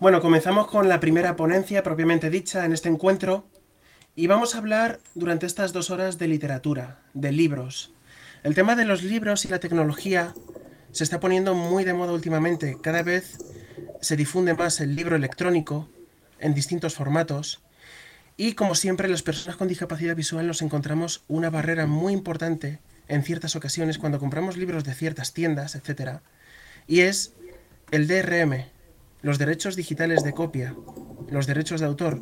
Bueno, comenzamos con la primera ponencia propiamente dicha en este encuentro y vamos a hablar durante estas dos horas de literatura, de libros. El tema de los libros y la tecnología se está poniendo muy de moda últimamente. Cada vez se difunde más el libro electrónico en distintos formatos y como siempre las personas con discapacidad visual nos encontramos una barrera muy importante en ciertas ocasiones cuando compramos libros de ciertas tiendas, etc. Y es el DRM, los derechos digitales de copia, los derechos de autor,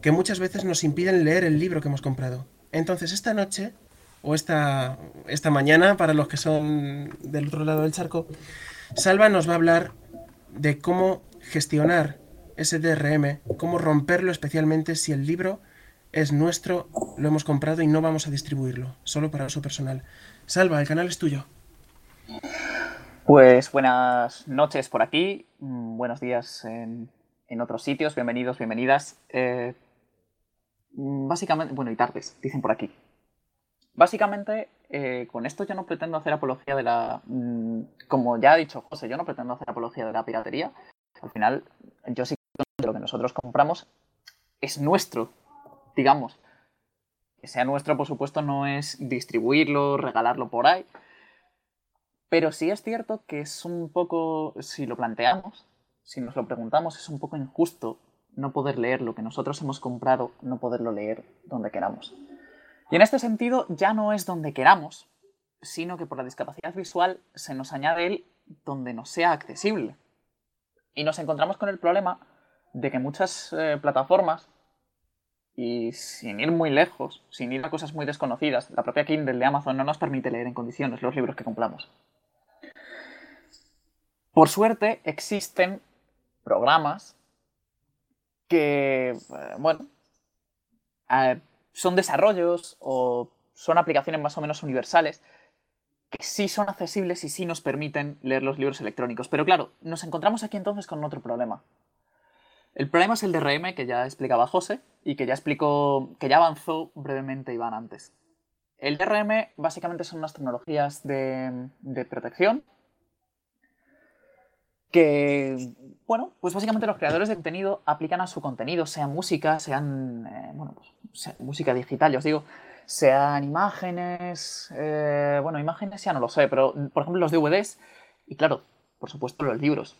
que muchas veces nos impiden leer el libro que hemos comprado. Entonces, esta noche, o esta, esta mañana, para los que son del otro lado del charco, Salva nos va a hablar de cómo gestionar ese DRM, cómo romperlo especialmente si el libro es nuestro, lo hemos comprado y no vamos a distribuirlo, solo para uso personal. Salva, el canal es tuyo. Pues buenas noches por aquí, mm, buenos días en, otros sitios, bienvenidos, bienvenidas. Eh, mm, básicamente, bueno, y tardes, dicen por aquí. Básicamente, eh, con esto yo no pretendo hacer apología de la... Mm, como ya ha dicho José, yo no pretendo hacer apología de la piratería. Al final, yo sí que lo que nosotros compramos es nuestro, digamos. Que sea nuestro, por supuesto, no es distribuirlo, regalarlo por ahí pero sí es cierto que es un poco, si lo planteamos, si nos lo preguntamos, es un poco injusto no poder leer lo que nosotros hemos comprado, no poderlo leer donde queramos. Y en este sentido ya no es donde queramos, sino que por la discapacidad visual se nos añade el donde nos sea accesible. Y nos encontramos con el problema de que muchas eh, plataformas, y sin ir muy lejos, sin ir a cosas muy desconocidas, la propia Kindle de Amazon no nos permite leer en condiciones los libros que compramos. Por suerte existen programas que, eh, bueno, eh, son desarrollos o son aplicaciones más o menos universales que sí son accesibles y sí nos permiten leer los libros electrónicos. Pero claro, nos encontramos aquí entonces con otro problema. El problema es el DRM que ya explicaba José y que ya explicó, que ya avanzó brevemente Iván antes. El DRM básicamente son unas tecnologías de, de protección que, bueno, pues básicamente los creadores de contenido aplican a su contenido, sean música, sean, eh, bueno, pues, música digital, ya os digo, sean imágenes, eh, bueno, imágenes ya no lo sé, pero por ejemplo los DVDs y claro, por supuesto los libros.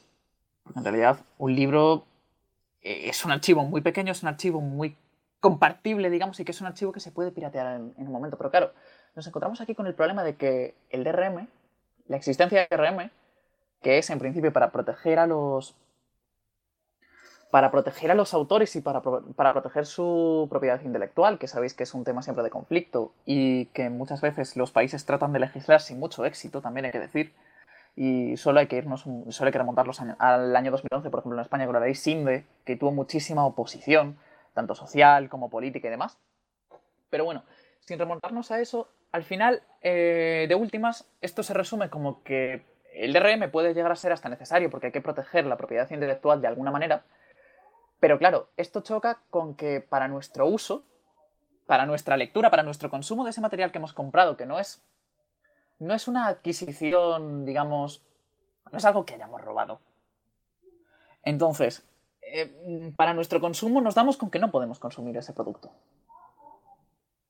Porque en realidad un libro eh, es un archivo muy pequeño, es un archivo muy compartible, digamos, y que es un archivo que se puede piratear en, en un momento. Pero claro, nos encontramos aquí con el problema de que el DRM, la existencia de DRM, que es en principio para proteger a los para proteger a los autores y para, para, proteger su propiedad intelectual, que sabéis que es un tema siempre de conflicto y que muchas veces los países tratan de legislar sin mucho éxito, también hay que decir. Y solo hay que irnos, solo hay que remontarlos al año 2011, por ejemplo, en España con la ley SINDE, que tuvo muchísima oposición, tanto social como política y demás. Pero bueno, sin remontarnos a eso, al final, eh, de últimas, esto se resume como que el DRM puede llegar a ser hasta necesario porque hay que proteger la propiedad intelectual de alguna manera, pero claro, esto choca con que para nuestro uso, para nuestra lectura, para nuestro consumo de ese material que hemos comprado, que no es, no es una adquisición, digamos, no es algo que hayamos robado. Entonces, eh, para nuestro consumo nos damos con que no podemos consumir ese producto.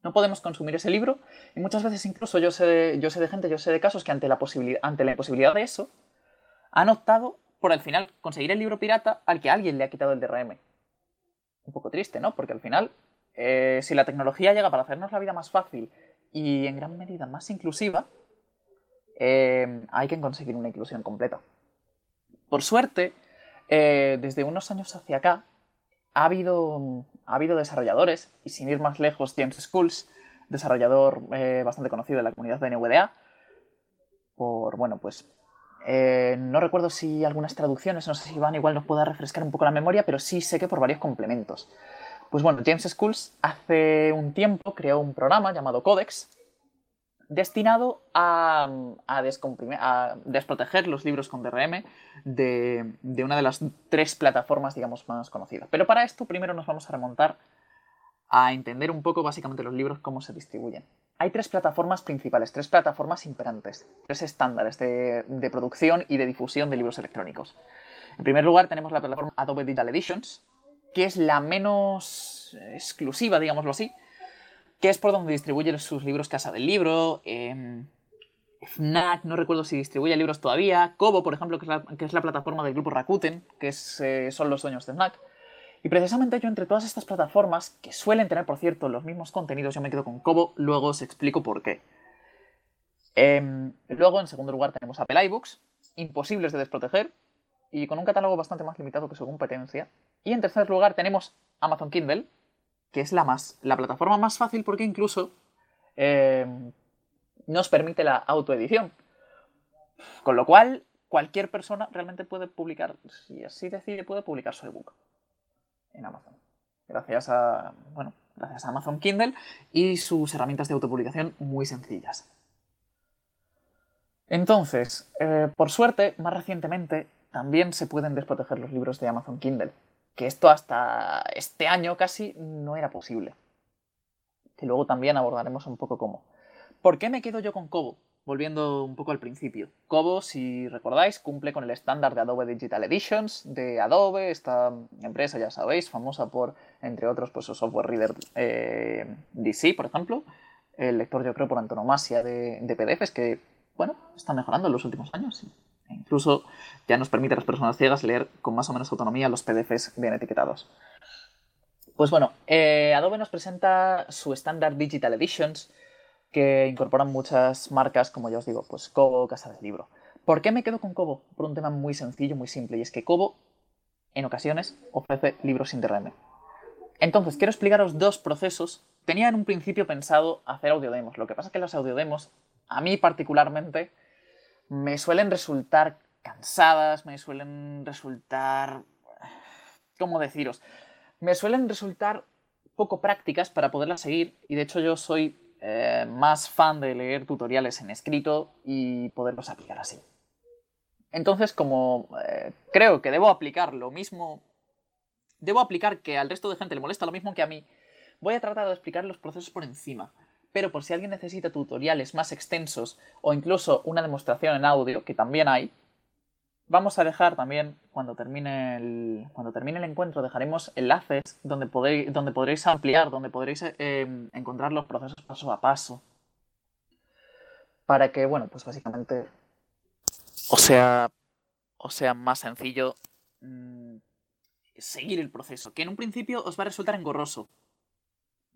No podemos consumir ese libro y muchas veces incluso yo sé yo sé de gente, yo sé de casos que ante la, ante la imposibilidad de eso han optado por al final conseguir el libro pirata al que alguien le ha quitado el DRM. Un poco triste, ¿no? Porque al final, eh, si la tecnología llega para hacernos la vida más fácil y en gran medida más inclusiva, eh, hay que conseguir una inclusión completa. Por suerte, eh, desde unos años hacia acá, ha habido, ha habido desarrolladores, y sin ir más lejos, James Schools, desarrollador eh, bastante conocido de la comunidad de NVDA, por, bueno, pues eh, no recuerdo si algunas traducciones, no sé si Iván igual nos pueda refrescar un poco la memoria, pero sí sé que por varios complementos. Pues bueno, James Schools hace un tiempo creó un programa llamado Codex, destinado a, a, desproteger los libros con DRM de, una de las tres plataformas, digamos, más conocidas. Pero para esto primero nos vamos a remontar a entender un poco básicamente los libros, cómo se distribuyen. Hay tres plataformas principales, tres plataformas imperantes, tres estándares de, de producción y de difusión de libros electrónicos. En primer lugar, tenemos la plataforma Adobe Digital Editions, que es la menos exclusiva, digámoslo así, que es por donde distribuye sus libros Casa del Libro, eh, Fnac, no recuerdo si distribuye libros todavía, Kobo, por ejemplo, que es la, plataforma del grupo Rakuten, que eh, son los dueños de Fnac. Y precisamente yo entre todas estas plataformas, que suelen tener, por cierto, los mismos contenidos, yo me quedo con Kobo, luego os explico por qué. Em, luego, en segundo lugar, tenemos Apple iBooks, imposibles de desproteger, y con un catálogo bastante más limitado que su competencia. Y en tercer lugar tenemos Amazon Kindle, que es la, más, la plataforma más fácil porque incluso em, nos permite la autoedición. Con lo cual, cualquier persona realmente puede publicar, si así decide, puede publicar su ebook en Amazon. Gracias a, bueno, gracias a Amazon Kindle y sus herramientas de autopublicación muy sencillas. Entonces, eh, por suerte, más recientemente también se pueden desproteger los libros de Amazon Kindle, que esto hasta este año casi no era posible. Que luego también abordaremos un poco cómo. ¿Por qué me quedo yo con Kobo? Volviendo un poco al principio. Kobo, si recordáis, cumple con el estándar de Adobe Digital Editions de Adobe, esta empresa, ya sabéis, famosa por, entre otros, pues su software reader eh, DC, por ejemplo, el lector, yo creo, por antonomasia de, de PDFs, que, bueno, está mejorando en los últimos años. Incluso ya nos permite a las personas ciegas leer con más o menos autonomía los PDFs bien etiquetados. Pues bueno, eh, Adobe nos presenta su estándar Digital Editions, que incorporan muchas marcas, como ya os digo, pues Kobo, Casa del Libro. ¿Por qué me quedo con Kobo? Por un tema muy sencillo, muy simple, y es que Kobo, en ocasiones, ofrece libros sin DRM. Entonces, quiero explicaros dos procesos. Tenía en un principio pensado hacer audiodemos. Lo que pasa es que los audiodemos, a mí particularmente, me suelen resultar cansadas, me suelen resultar... ¿Cómo deciros? Me suelen resultar poco prácticas para poderlas seguir, y de hecho yo soy eh, más fan de leer tutoriales en escrito y poderlos aplicar así. Entonces, como eh, creo que debo aplicar lo mismo, debo aplicar que al resto de gente le molesta lo mismo que a mí, voy a tratar de explicar los procesos por encima. Pero por si alguien necesita tutoriales más extensos o incluso una demostración en audio, que también hay, Vamos a dejar también, cuando termine el, cuando termine el encuentro, dejaremos enlaces donde, podéis, donde podréis ampliar, donde podréis em, encontrar los procesos paso a paso. Para que, bueno, pues básicamente o sea, o sea más sencillo mm, seguir el proceso, que en un principio os va a resultar engorroso.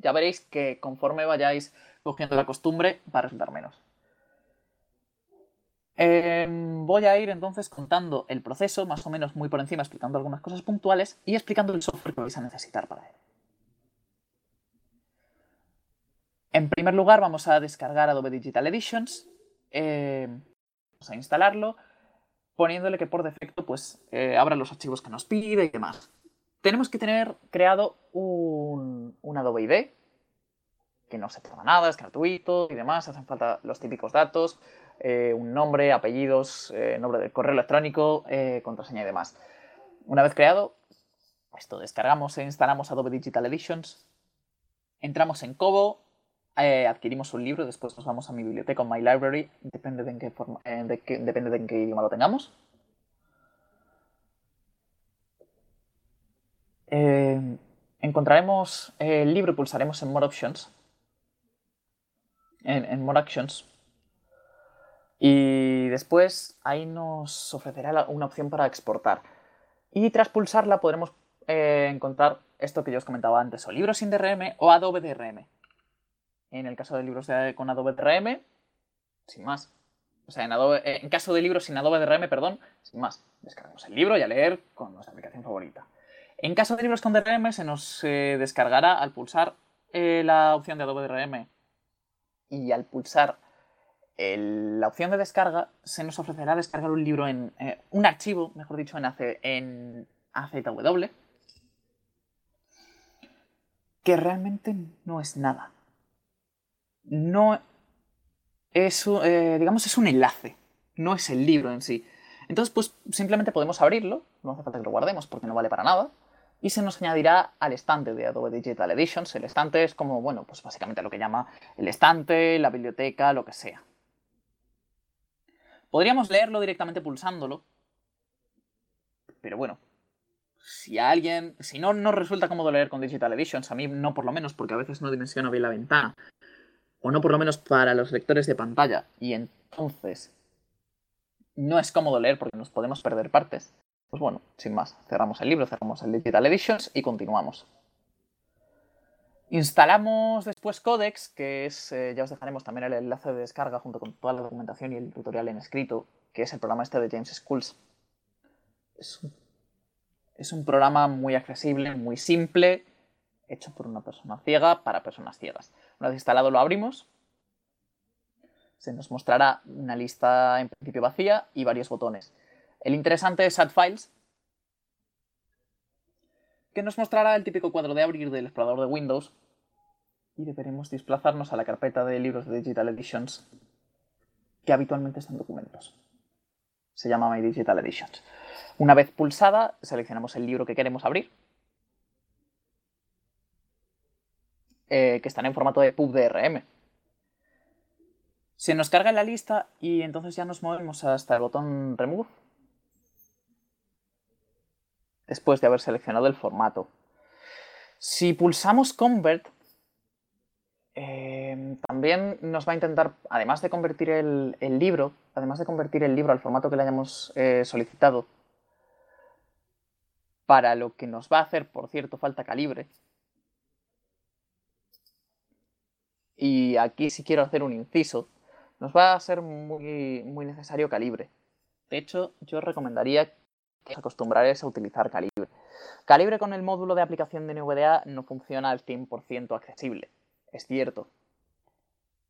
Ya veréis que conforme vayáis cogiendo la costumbre, va a resultar menos. Em, voy a ir entonces contando el proceso, más o menos muy por encima, explicando algunas cosas puntuales y explicando el software que vais a necesitar para él. En primer lugar, vamos a descargar Adobe Digital Editions. Em, vamos a instalarlo, poniéndole que por defecto pues, eh, abra los archivos que nos pide y demás. Tenemos que tener creado un, Adobe ID, que no se tarda nada, es gratuito y demás, hacen falta los típicos datos, eh, un nombre, apellidos, eh, nombre de correo electrónico, eh, contraseña y demás. Una vez creado, esto descargamos e instalamos Adobe Digital Editions, entramos en Kobo, adquirimos un libro, después nos vamos a mi biblioteca o My Library, depende de en qué, forma, depende de en qué idioma lo tengamos. Encontraremos el libro y pulsaremos en More Options. En, en More Actions y después ahí nos ofrecerá una opción para exportar. Y tras pulsarla podremos eh, encontrar esto que yo os comentaba antes, o libros sin DRM o Adobe DRM. En el caso de libros con Adobe DRM, sin más. O sea, en, eh, en caso de libros sin Adobe DRM, perdón, sin más. Descargamos el libro y a leer con nuestra aplicación favorita. En caso de libros con DRM, se nos eh, descargará al pulsar la opción de Adobe DRM y al pulsar la opción de descarga se nos ofrecerá descargar un libro en eh, un archivo, mejor dicho, en, en AZW, que realmente no es nada. No es, eh, digamos, es un enlace, no es el libro en sí. Entonces, pues simplemente podemos abrirlo, no hace falta que lo guardemos porque no vale para nada, y se nos añadirá al estante de Adobe Digital Editions. El estante es como, bueno, pues básicamente lo que llama el estante, la biblioteca, lo que sea. Podríamos leerlo directamente pulsándolo, pero bueno, si a alguien, si no no resulta cómodo leer con Digital Editions, a mí no por lo menos, porque a veces no dimensiono bien la ventana, o no por lo menos para los lectores de pantalla, y entonces no es cómodo leer porque nos podemos perder partes, pues bueno, sin más, cerramos el libro, cerramos el Digital Editions y continuamos. Instalamos después Codex, que es, eh, ya os dejaremos también el enlace de descarga junto con toda la documentación y el tutorial en escrito, que es el programa este de James Schools. Es un, es un programa muy accesible, muy simple, hecho por una persona ciega para personas ciegas. Una vez instalado lo abrimos, se nos mostrará una lista en principio vacía y varios botones. El interesante es Files, que nos mostrará el típico cuadro de abrir del explorador de Windows y deberemos desplazarnos a la carpeta de libros de Digital Editions que habitualmente están documentos. Se llama My Digital Editions. Una vez pulsada, seleccionamos el libro que queremos abrir, eh, que están en formato de PubDRM. Se nos carga en la lista y entonces ya nos movemos hasta el botón Remove después de haber seleccionado el formato. Si pulsamos Convert, eh, también nos va a intentar, además de convertir el, libro, además de convertir el libro al formato que le hayamos eh, solicitado, para lo que nos va a hacer, por cierto, falta calibre. Y aquí si quiero hacer un inciso, nos va a ser muy, muy necesario calibre. De hecho, yo recomendaría que os acostumbráis a utilizar calibre. Calibre con el módulo de aplicación de NVDA no funciona al 100% accesible es cierto.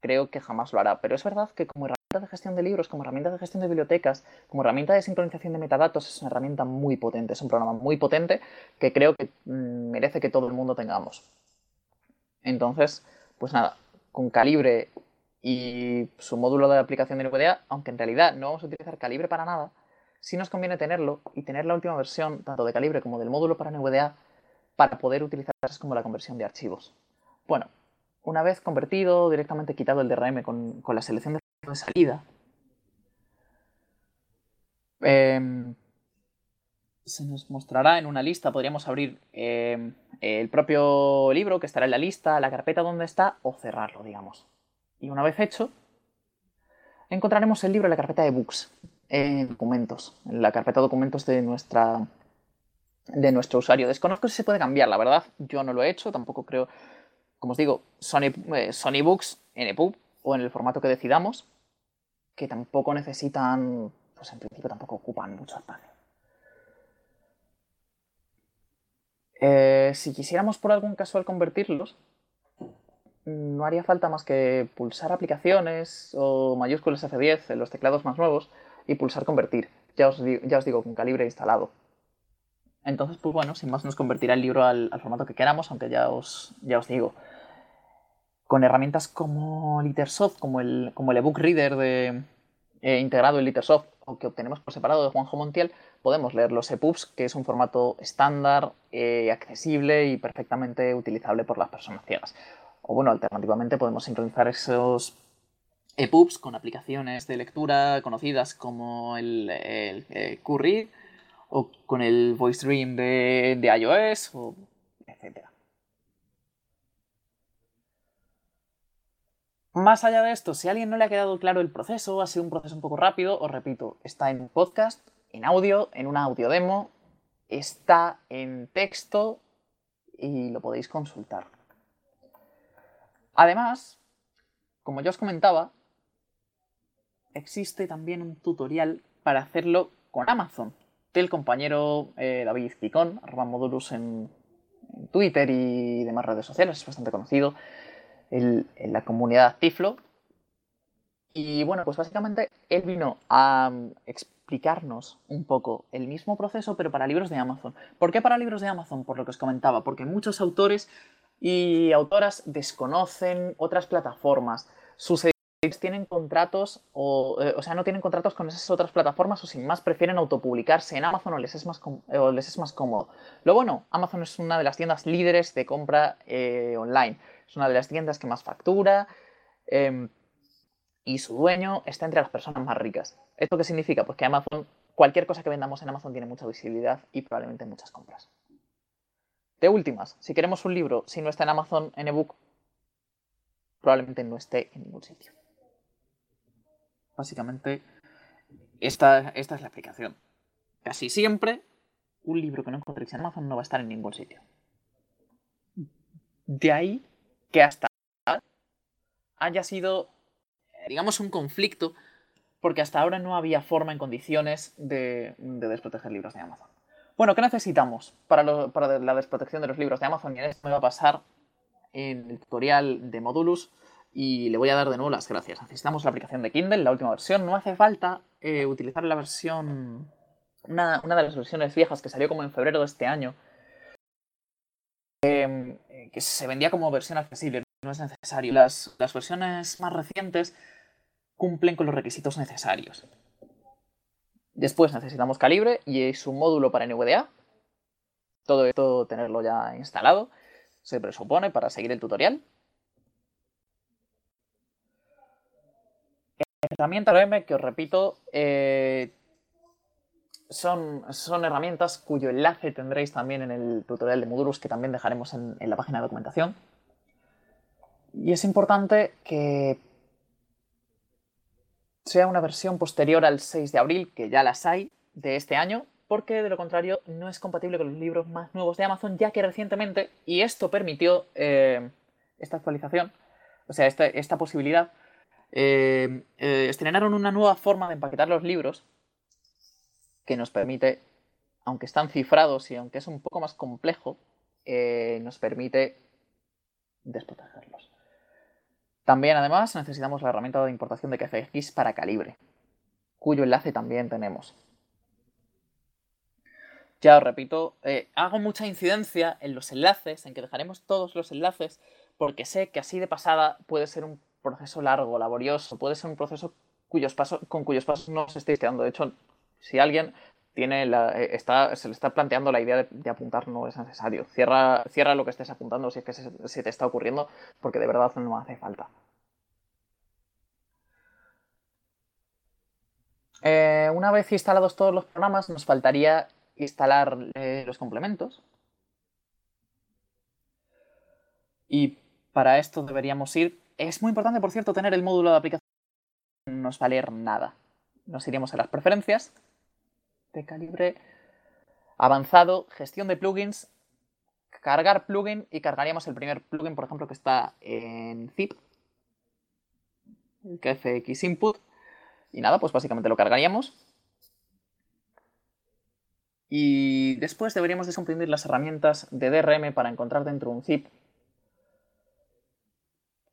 Creo que jamás lo hará, pero es verdad que como herramienta de gestión de libros, como herramienta de gestión de bibliotecas, como herramienta de sincronización de metadatos, es una herramienta muy potente, es un programa muy potente que creo que mm, merece que todo el mundo tengamos. Entonces, pues nada, con Calibre y su módulo de aplicación de NVDA, aunque en realidad no vamos a utilizar Calibre para nada, sí nos conviene tenerlo y tener la última versión, tanto de Calibre como del módulo para NVDA, para poder utilizar como la conversión de archivos. Bueno, una vez convertido, directamente quitado el DRM con, la selección de salida, em, se nos mostrará en una lista, podríamos abrir em, el propio libro que estará en la lista, la carpeta donde está, o cerrarlo, digamos. Y una vez hecho, encontraremos el libro en la carpeta de books, en documentos, en la carpeta documentos de nuestra de nuestro usuario. Desconozco si se puede cambiar, la verdad, yo no lo he hecho, tampoco creo como os digo, Sony, eh, Sony Books en EPUB o en el formato que decidamos, que tampoco necesitan, pues en principio tampoco ocupan mucho espacio. Eh, si quisiéramos por algún casual convertirlos, no haría falta más que pulsar aplicaciones o mayúsculas F10 en los teclados más nuevos y pulsar convertir. Ya os, ya os digo, con calibre instalado. Entonces, pues bueno, sin más nos convertirá el libro al, formato que queramos, aunque ya os, ya os digo, con herramientas como Litersoft, como el, como el ebook reader de, eh, integrado en Litersoft o que obtenemos por separado de Juanjo Montiel, podemos leer los EPUBs, que es un formato estándar, eh, accesible y perfectamente utilizable por las personas ciegas. O bueno, alternativamente podemos sincronizar esos EPUBs con aplicaciones de lectura conocidas como el, el Curry o con el Voice Dream de, iOS, etc. Más allá de esto, si a alguien no le ha quedado claro el proceso, ha sido un proceso un poco rápido, os repito, está en podcast, en audio, en una audio demo, está en texto y lo podéis consultar. Además, como ya os comentaba, existe también un tutorial para hacerlo con Amazon del compañero eh, David Picón, arroba modulus en, Twitter y demás redes sociales, es bastante conocido en la comunidad Tiflo. Y bueno, pues básicamente él vino a mm, explicarnos un poco el mismo proceso, pero para libros de Amazon. ¿Por qué para libros de Amazon? Por lo que os comentaba, porque muchos autores y autoras desconocen otras plataformas. Sus tienen contratos o, eh, o sea, no tienen contratos con esas otras plataformas o sin más prefieren autopublicarse en Amazon o les es más, o les es más cómodo. Lo bueno, Amazon es una de las tiendas líderes de compra eh, online. Es una de las tiendas que más factura em, y su dueño está entre las personas más ricas. ¿Esto qué significa? Pues que Amazon cualquier cosa que vendamos en Amazon tiene mucha visibilidad y probablemente muchas compras. De últimas, si queremos un libro, si no está en Amazon en ebook, probablemente no esté en ningún sitio. Básicamente, esta, esta es la explicación. Casi siempre, un libro que no encontréis en Amazon no va a estar en ningún sitio. De ahí que hasta haya sido, digamos, un conflicto, porque hasta ahora no había forma en condiciones de, desproteger libros de Amazon. Bueno, ¿qué necesitamos para, la desprotección de los libros de Amazon? Y esto me va a pasar en el tutorial de Modulus y le voy a dar de nuevo las gracias. Necesitamos la aplicación de Kindle, la última versión. No hace falta eh, utilizar la versión, una, de las versiones viejas que salió como en febrero de este año, em, que se vendía como versión accesible no es necesario. Las, versiones más recientes cumplen con los requisitos necesarios. Después necesitamos calibre y su módulo para NVDA. Todo esto tenerlo ya instalado se presupone para seguir el tutorial. Herramientas RM que os repito eh, son, son, herramientas cuyo enlace tendréis también en el tutorial de módulos que también dejaremos en la página de documentación. Y es importante que sea una versión posterior al 6 de abril, que ya las hay, de este año, porque de lo contrario no es compatible con los libros más nuevos de Amazon, ya que recientemente, y esto permitió eh, esta actualización, o sea, esta, posibilidad, eh, eh, estrenaron una nueva forma de empaquetar los libros que nos permite, aunque están cifrados y aunque es un poco más complejo, nos permite desprotegerlos. También, además, necesitamos la herramienta de importación de KFX para calibre, cuyo enlace también tenemos. Ya os repito, eh, hago mucha incidencia en los enlaces, en que dejaremos todos los enlaces, porque sé que así de pasada puede ser un proceso largo, laborioso, puede ser un proceso cuyos pasos, con cuyos pasos no os estéis quedando. De hecho, si alguien tiene eh, está, se le está planteando la idea de, apuntar, no es necesario. Cierra, cierra lo que estés apuntando si es que se, te está ocurriendo, porque de verdad no hace falta. Eh, una vez instalados todos los programas, nos faltaría instalar eh, los complementos. Y para esto deberíamos ir. Es muy importante, por cierto, tener el módulo de aplicación. No nos va a leer nada. Nos iríamos a las preferencias de calibre avanzado, gestión de plugins, cargar plugin y cargaríamos el primer plugin, por ejemplo, que está en zip, el KFX input. Y nada, pues básicamente lo cargaríamos. Y después deberíamos descomprimir las herramientas de DRM para encontrar dentro un zip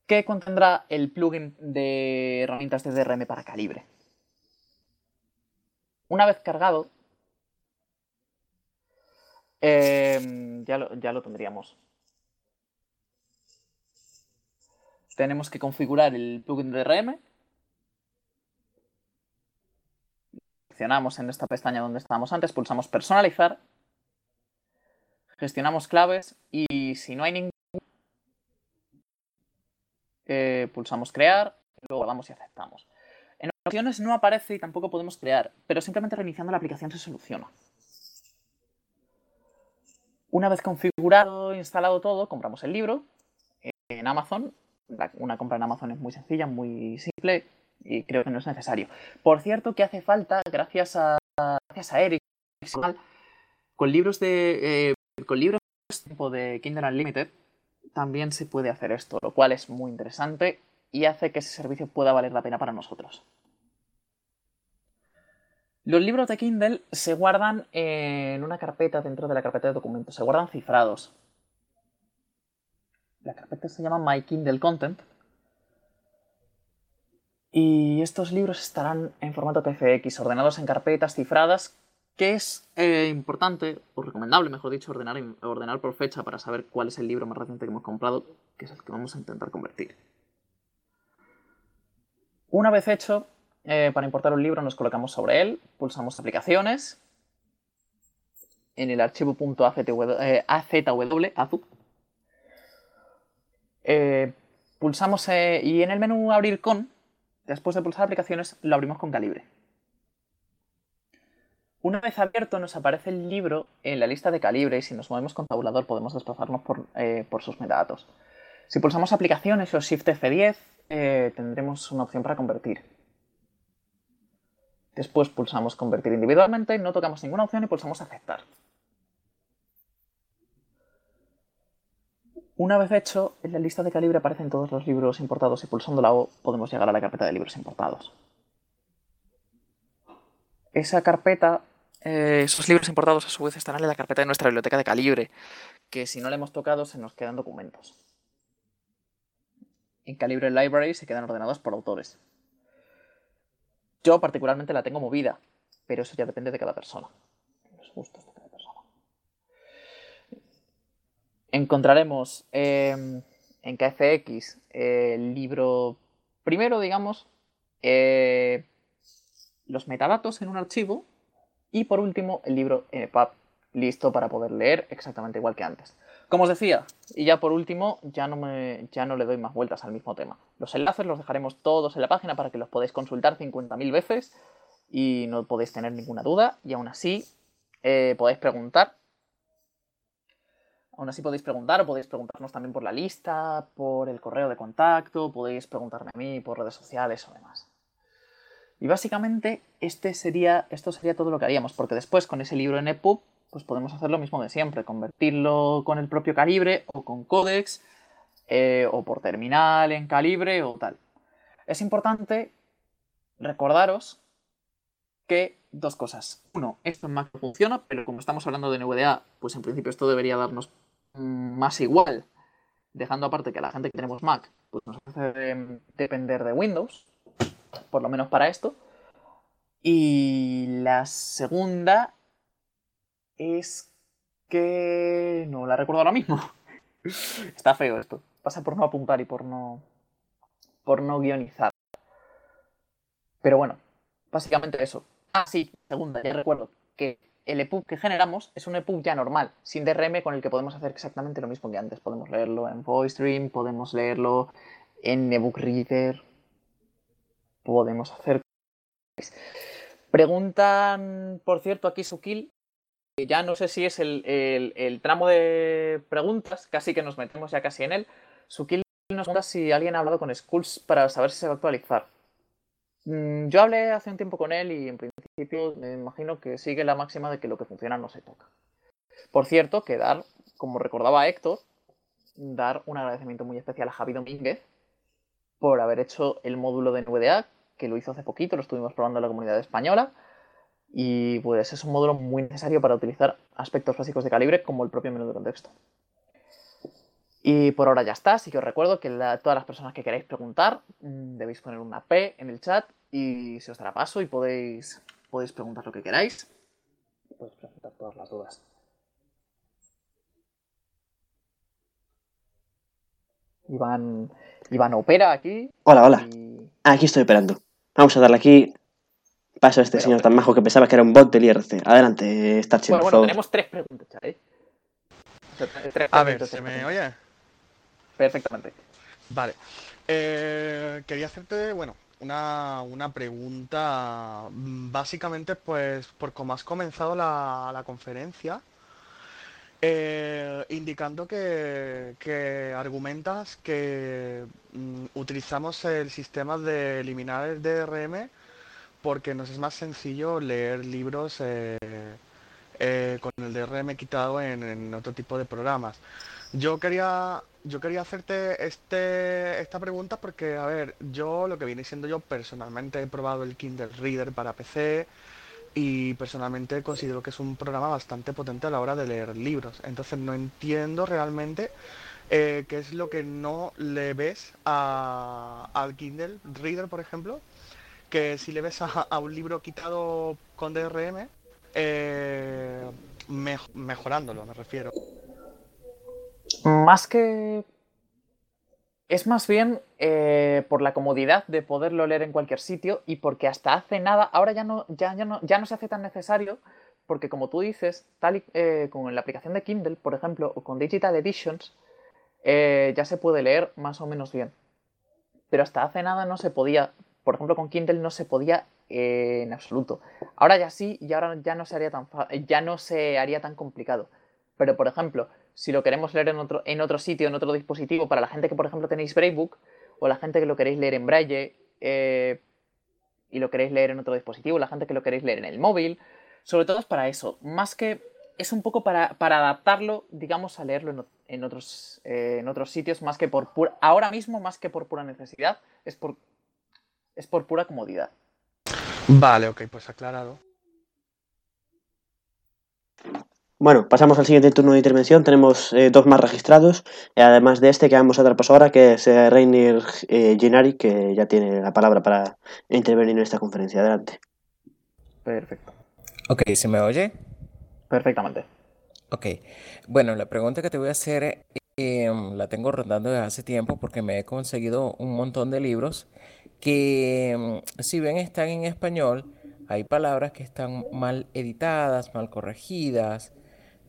que contendrá el plugin de herramientas de DRM para calibre. Una vez cargado, em, ya, lo, tendríamos. Tenemos que configurar el plugin de DRM. Seleccionamos en esta pestaña donde estábamos antes, pulsamos personalizar, gestionamos claves y si no hay ningún, eh, pulsamos crear, luego vamos y aceptamos. En ocasiones no aparece y tampoco podemos crear, pero simplemente reiniciando la aplicación se soluciona. Una vez configurado instalado todo, compramos el libro en Amazon. Una compra en Amazon es muy sencilla, muy simple y creo que no es necesario. Por cierto, que hace falta, gracias a, gracias a Eric, con libros de eh, con libros de Kindle Unlimited también se puede hacer esto, lo cual es muy interesante y hace que ese servicio pueda valer la pena para nosotros. Los libros de Kindle se guardan en una carpeta dentro de la carpeta de documentos, se guardan cifrados. La carpeta se llama My Kindle Content. Y estos libros estarán en formato PFX, ordenados en carpetas cifradas, que es eh, importante, o recomendable, mejor dicho, ordenar, ordenar por fecha para saber cuál es el libro más reciente que hemos comprado, que es el que vamos a intentar convertir. Una vez hecho, eh, para importar un libro nos colocamos sobre él, pulsamos aplicaciones, en el archivo .azw, eh, eh, pulsamos y en el menú abrir con, después de pulsar aplicaciones, lo abrimos con calibre. Una vez abierto nos aparece el libro en la lista de calibre y si nos movemos con tabulador podemos desplazarnos por, eh, sus metadatos. Si pulsamos aplicaciones o Shift F10 eh, tendremos una opción para convertir. Después pulsamos convertir individualmente, no tocamos ninguna opción y pulsamos aceptar. Una vez hecho, en la lista de calibre aparecen todos los libros importados y pulsando la O podemos llegar a la carpeta de libros importados. Esa carpeta, eh, esos libros importados a su vez estarán en la carpeta de nuestra biblioteca de calibre, que si no la hemos tocado se nos quedan documentos. En Calibre Library se quedan ordenados por autores. Yo particularmente la tengo movida, pero eso ya depende de cada persona. Los gustos de cada persona. Encontraremos em, en KFX el libro primero, digamos, eh, los metadatos en un archivo y por último el libro EPUB listo para poder leer exactamente igual que antes. Como os decía, y ya por último, ya no, me, ya no le doy más vueltas al mismo tema. Los enlaces los dejaremos todos en la página para que los podáis consultar 50.000 veces y no podéis tener ninguna duda. Y aún así, eh, podéis preguntar. Aún así podéis preguntar o podéis preguntarnos también por la lista, por el correo de contacto, podéis preguntarme a mí por redes sociales o demás. Y básicamente este sería, esto sería todo lo que haríamos, porque después con ese libro en EPUB pues podemos hacer lo mismo de siempre, convertirlo con el propio calibre o con codex eh, o por terminal en calibre o tal. Es importante recordaros que dos cosas. Uno, esto en Mac funciona, pero como estamos hablando de NVDA, pues en principio esto debería darnos mm, más igual, dejando aparte que la gente que tenemos Mac, pues nos hace depender de Windows, por lo menos para esto. Y la segunda es que no la recuerdo ahora mismo. Está feo esto. Pasa por no apuntar y por no por no guionizar. Pero bueno, básicamente eso. Ah, sí, segunda, ya recuerdo que el EPUB que generamos es un EPUB ya normal, sin DRM, con el que podemos hacer exactamente lo mismo que antes. Podemos leerlo en VoiceStream, podemos leerlo en ebook reader, podemos hacer... Preguntan, por cierto, aquí Sukil, ya no sé si es el, tramo de preguntas, casi que nos metemos ya casi en él. Sukil nos pregunta si alguien ha hablado con Skulls para saber si se va a actualizar. Mm, yo hablé hace un tiempo con él y en principio me imagino que sigue la máxima de que lo que funciona no se toca. Por cierto, que dar, como recordaba Héctor, dar un agradecimiento muy especial a Javi Domínguez por haber hecho el módulo de NVDA, que lo hizo hace poquito, lo estuvimos probando en la comunidad española y pues es un módulo muy necesario para utilizar aspectos básicos de calibre como el propio menú de contexto. Y por ahora ya está, así que os recuerdo que todas las personas que queráis preguntar mm, debéis poner una P en el chat y se os dará paso y podéis, podéis preguntar lo que queráis. Podéis preguntar todas las dudas. Iván, Iván opera aquí. Hola, hola. Aquí estoy operando. Vamos a darle aquí paso a este señor tan majo que pensaba que era un bot del IRC. Adelante, Starchi, bueno, bueno, tenemos tres preguntas, ¿eh? a ver, ¿se me oye? Perfectamente. Vale. Eh, quería hacerte, bueno, una, pregunta. Mm, básicamente, pues, por cómo has comenzado la, conferencia, eh, indicando que, que, argumentas que mm, utilizamos el sistema de eliminar el DRM porque nos es más sencillo leer libros eh, eh, con el DRM quitado en, otro tipo de programas. Yo quería, yo quería hacerte este, esta pregunta porque, a ver, yo lo que viene siendo yo personalmente he probado el Kindle Reader para PC y personalmente considero que es un programa bastante potente a la hora de leer libros. Entonces no entiendo realmente eh, qué es lo que no le ves al Kindle Reader, por ejemplo, que si le ves a, un libro quitado con DRM, eh, mejorándolo, me refiero. Más que... Es más bien eh, por la comodidad de poderlo leer en cualquier sitio y porque hasta hace nada, ahora ya no, ya, ya no, ya no se hace tan necesario, porque como tú dices, tal eh, con la aplicación de Kindle, por ejemplo, o con Digital Editions, ya se puede leer más o menos bien. Pero hasta hace nada no se podía por ejemplo, con Kindle no se podía en absoluto. Ahora ya sí, y ahora ya no se haría tan, ya no se haría tan complicado. Pero, por ejemplo, si lo queremos leer en otro, en otro sitio, en otro dispositivo, para la gente que, por ejemplo, tenéis Braillebook, o la gente que lo queréis leer en Braille, eh, y lo queréis leer en otro dispositivo, la gente que lo queréis leer en el móvil, sobre todo es para eso, más que es un poco para, adaptarlo, digamos, a leerlo en, otros, eh, en otros sitios, más que por pura, ahora mismo, más que por pura necesidad, es por, es por pura comodidad. Vale, ok, pues aclarado. Bueno, pasamos al siguiente turno de intervención. Tenemos eh, dos más registrados, eh, además de este que vamos a dar paso ahora, que es Reiner Gennari, que ya tiene la palabra para intervenir en esta conferencia. Adelante. Perfecto. Ok, ¿se me oye? Perfectamente. Ok. Bueno, la pregunta que te voy a hacer em, la tengo rondando desde hace tiempo porque me he conseguido un montón de libros que, em, si bien están en español, hay palabras que están mal editadas, mal corregidas.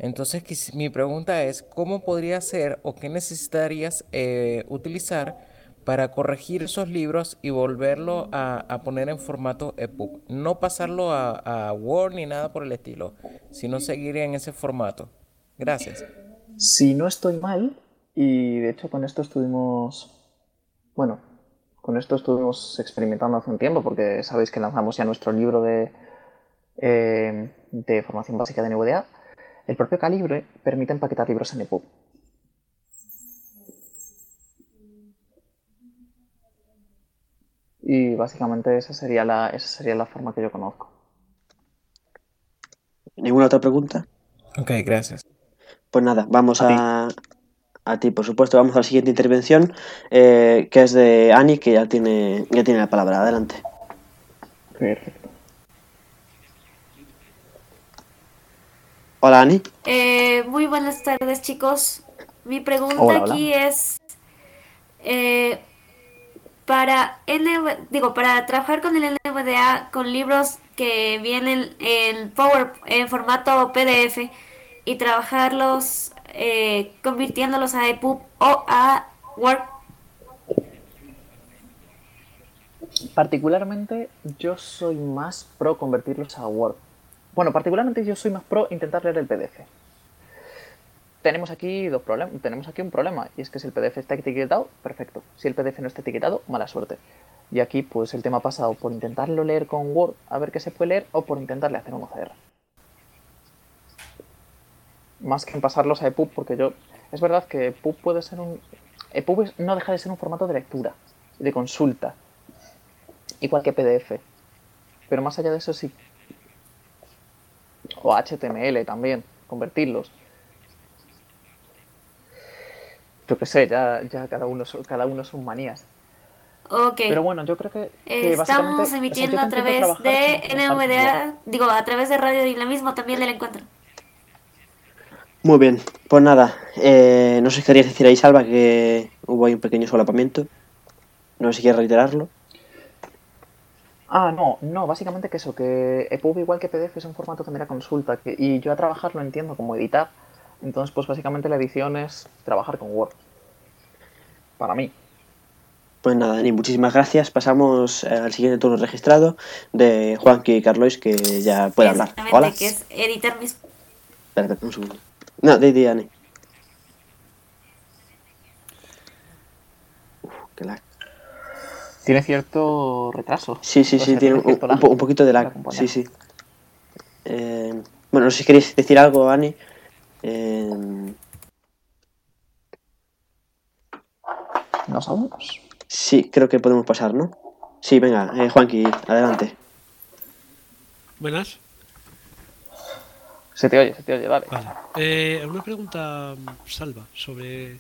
Entonces, mi pregunta es, ¿cómo podría ser o qué necesitarías eh, utilizar para corregir esos libros y volverlo a, poner en formato EPUB. No pasarlo a, Word ni nada por el estilo, sino seguir en ese formato. Gracias. Si no estoy mal, y de hecho con esto estuvimos, bueno, con esto estuvimos experimentando hace un tiempo, porque sabéis que lanzamos ya nuestro libro de, eh, de formación básica de NVDA. El propio Calibre permite empaquetar libros en EPUB. Y básicamente esa sería la, esa sería la forma que yo conozco. ¿Ninguna otra pregunta? Ok, gracias. Pues nada, vamos a, a, ti. por supuesto. Vamos a la siguiente intervención, eh, que es de Ani, que ya tiene, ya tiene la palabra. Adelante. Perfecto. Hola, Ani. Eh, muy buenas tardes, chicos. Mi pregunta aquí es... Eh, para digo, para trabajar con el NVDA con libros que vienen en Power en formato PDF y trabajarlos eh, convirtiéndolos a EPUB o a Word. Particularmente yo soy más pro convertirlos a Word. Bueno, particularmente yo soy más pro intentar leer el PDF tenemos aquí dos problemas, tenemos aquí un problema, y es que si el PDF está etiquetado, perfecto. Si el PDF no está etiquetado, mala suerte. Y aquí, pues el tema ha pasado por intentarlo leer con Word, a ver qué se puede leer, o por intentarle hacer un OCR. Más que en pasarlos a EPUB, porque yo. Es verdad que EPUB puede ser un. EPUB no deja de ser un formato de lectura, de consulta. Igual que PDF. Pero más allá de eso, sí. O HTML también, convertirlos yo qué sé, ya, ya cada uno cada uno son manías. Ok. Pero bueno, yo creo que, estamos emitiendo a través de NVDA, digo, a través de Radio Dinamismo también del encuentro. Muy bien, pues nada, eh, no sé si querías decir ahí, Salva, que hubo ahí un pequeño solapamiento. No sé si quieres reiterarlo. Ah, no, no, básicamente que eso, que EPUB igual que PDF es un formato que mira consulta que, y yo a trabajar lo entiendo como editar entonces, pues básicamente la edición es trabajar con Word. Para mí. Pues nada, Dani, muchísimas gracias. Pasamos eh, al siguiente turno registrado de Juanqui Carlos, que ya puede hablar. Hola. que es editar mis... Espérate, un segundo. No, de, de Dani. Uf, qué lag. Tiene cierto retraso. Sí, sí, sí, tiene un, un, poquito de lag. Sí, sí. Eh, bueno, no sé si queréis decir algo, Ani. Eh... ¿No sabemos? Sí, creo que podemos pasar, ¿no? Sí, venga, eh, Juanqui, adelante. Buenas. Se te oye, se te oye, vale. Eh, una pregunta, Salva, sobre.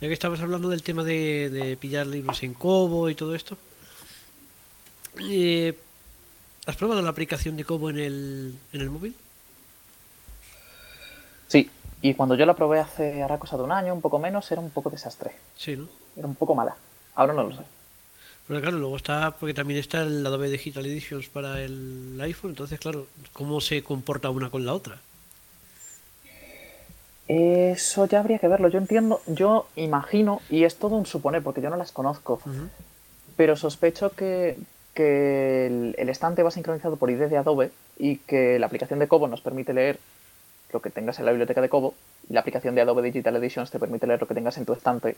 Ya que estabas hablando del tema de, pillar libros en Kobo y todo esto. Eh, ¿Has probado la aplicación de Kobo en el, en el móvil? Sí, y cuando yo la probé hace ahora cosa de un año, un poco menos, era un poco desastre. Sí, ¿no? Era un poco mala. Ahora no lo sé. Pero claro, luego está, porque también está el Adobe Digital Editions para el iPhone, entonces claro, ¿cómo se comporta una con la otra? Eso ya habría que verlo. Yo entiendo, yo imagino, y es todo un suponer, porque yo no las conozco, pero sospecho que, que el, estante va sincronizado por ID de Adobe y que la aplicación de Kobo nos permite leer lo que tengas en la biblioteca de Kobo y la aplicación de Adobe Digital Editions te permite leer lo que tengas en tu estante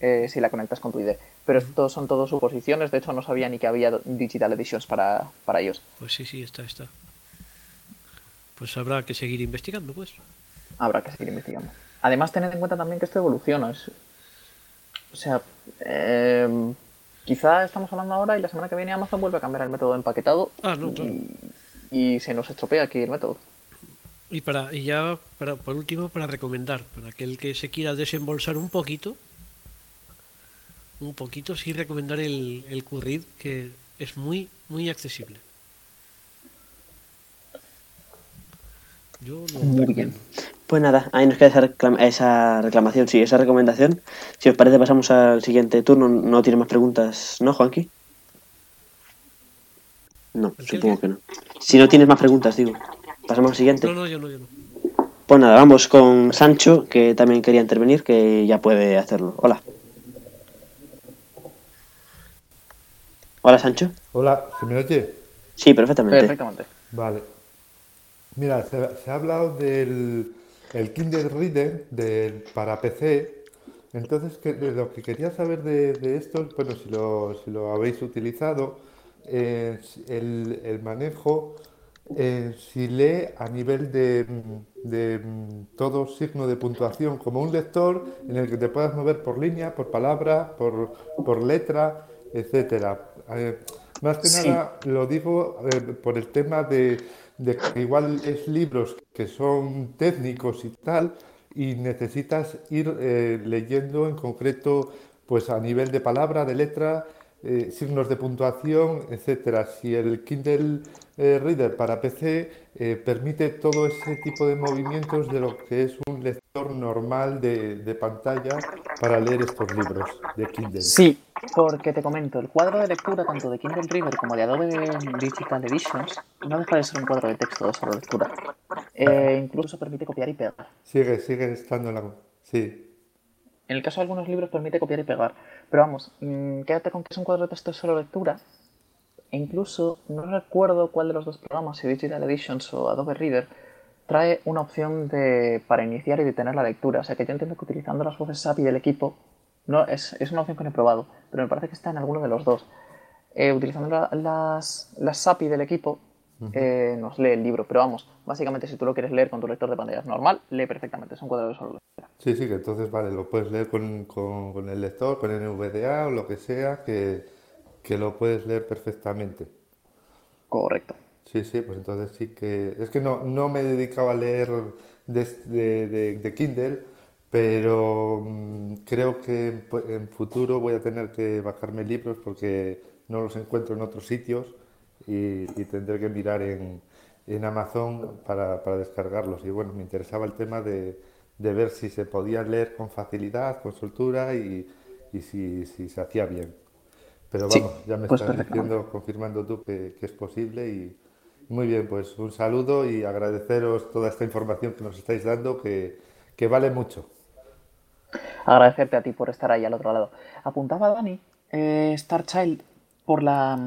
eh, si la conectas con tu ID. Pero esto son todos suposiciones, de hecho no sabía ni que había Digital Editions para, para ellos. Pues sí, sí, está, está. Pues habrá que seguir investigando, pues. Habrá que seguir investigando. Además, tened en cuenta también que esto evoluciona. O sea, eh, quizá estamos hablando ahora y la semana que viene Amazon vuelve a cambiar el método de empaquetado ah, y, se nos estropea aquí el método. Y para y ya para, por último para recomendar para aquel que se quiera desembolsar un poquito un poquito sí recomendar el, el Currid que es muy muy accesible. Yo muy bien. Pues nada, ahí nos queda esa, reclamación, sí, esa recomendación. Si os parece, pasamos al siguiente turno. No tiene más preguntas, ¿no, Juanqui? No, supongo que no. Si no tienes más preguntas, digo. Pasamos al siguiente. No, no, yo no, yo no. Pues nada, vamos con Sancho, que también quería intervenir, que ya puede hacerlo. Hola. Hola, Sancho. Hola, ¿se me oye? Sí, perfectamente. Perfectamente. Vale. Mira, se ha hablado del el Kindle Reader de, para PC. Entonces, que, lo que quería saber de, esto, bueno, si lo, si lo habéis utilizado, es el, manejo, eh, si lee a nivel de, de, todo signo de puntuación, como un lector en el que te puedas mover por línea, por palabra, por, por letra, etcétera. Eh, más que nada lo digo eh, por el tema de de que igual es libros que son técnicos y tal, y necesitas ir eh, leyendo en concreto, pues a nivel de palabra, de letra, eh, signos de puntuación, etcétera. Si el Kindle eh, Reader para PC permite todo ese tipo de movimientos de lo que es un lector normal de, de pantalla para leer estos libros de Kindle. Sí, porque te comento, el cuadro de lectura tanto de Kindle Reader como de Adobe Digital Editions no deja de ser un cuadro de texto de solo lectura. Eh, incluso permite copiar y pegar. Sigue, sigue estando en la... Sí. En el caso de algunos libros permite copiar y pegar. Pero vamos, mm, quédate con que es un cuadro de texto de solo lectura. E incluso, no recuerdo cuál de los dos programas, si Digital Editions o Adobe Reader, trae una opción de, para iniciar y detener la lectura. O sea que yo entiendo que utilizando las voces API del equipo no, es, es, una opción que no he probado, pero me parece que está en alguno de los dos. Eh, utilizando las, las API del equipo, eh, nos lee el libro. Pero vamos, básicamente si tú lo quieres leer con tu lector de pantallas normal, lee perfectamente. Es un cuadro de solo Sí, sí, que entonces vale, lo puedes leer con, con, el lector, con el NVDA o lo que sea, que, que, lo puedes leer perfectamente. Correcto. Sí, sí, pues entonces sí que... Es que no, no me he dedicado a leer de, de, de Kindle pero mm, creo que en futuro voy a tener que bajarme libros porque no los encuentro en otros sitios y, tendré que mirar en, en Amazon para, para, descargarlos. Y bueno, me interesaba el tema de, de, ver si se podían leer con facilidad, con soltura y, y si, si, se hacía bien. Pero vamos, ya me pues estás diciendo, confirmando tú que, que es posible y muy bien, pues un saludo y agradeceros toda esta información que nos estáis dando que, que vale mucho agradecerte a ti por estar ahí al otro lado. Apuntaba Dani, eh, Star Child, por, la,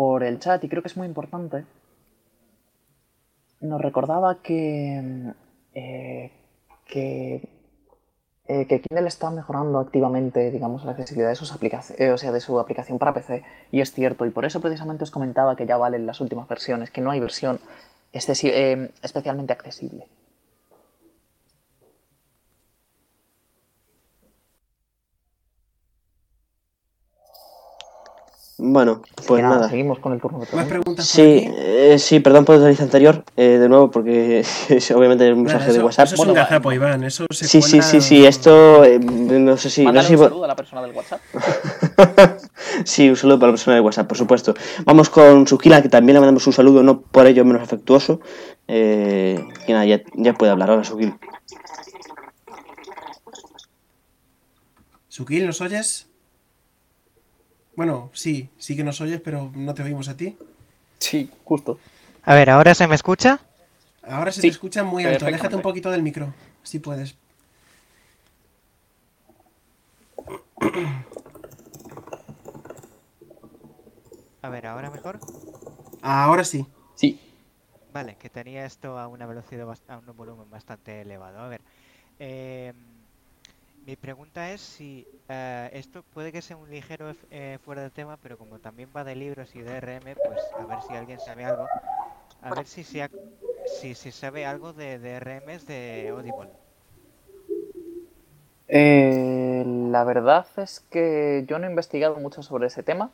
por el chat y creo que es muy importante. Nos recordaba que, eh, que, eh, que Kindle está mejorando activamente, digamos, la accesibilidad de sus aplicaciones, o sea, de su aplicación para PC, y es cierto, y por eso precisamente os comentaba que ya valen las últimas versiones, que no hay versión especialmente accesible. Bueno, pues nada, Seguimos con el turno de ¿Más preguntas Sí, eh, sí, perdón por el anterior, anterior, eh, de nuevo, porque es obviamente un mensaje de WhatsApp. Eso es un gazapo, Iván. Eso se sí, sí, sí, sí, esto eh, no sé si. no sé si... un saludo a la persona del WhatsApp. sí, un saludo para la persona del WhatsApp, por supuesto. Vamos con Sukila, que también le mandamos un saludo, no por ello menos afectuoso. Eh, y nada, ya, ya puede hablar ahora, Sukil. Sukil, ¿nos oyes? Bueno, sí, sí que nos oyes, pero no te oímos a ti. Sí, justo. A ver, ¿ahora se me escucha? Ahora se te escucha muy alto. Aléjate un poquito del micro, si puedes. A ver, ¿ahora mejor? Ahora sí. Sí. Vale, que tenía esto a una velocidad, a un volumen bastante elevado. A ver, eh, mi pregunta es si eh, esto puede que sea un ligero eh, fuera de tema, pero como también va de libros y de RM, pues a ver si alguien sabe algo. A ver si se, si se sabe algo de, de RMs de Audible. Eh, la verdad es que yo no he investigado mucho sobre ese tema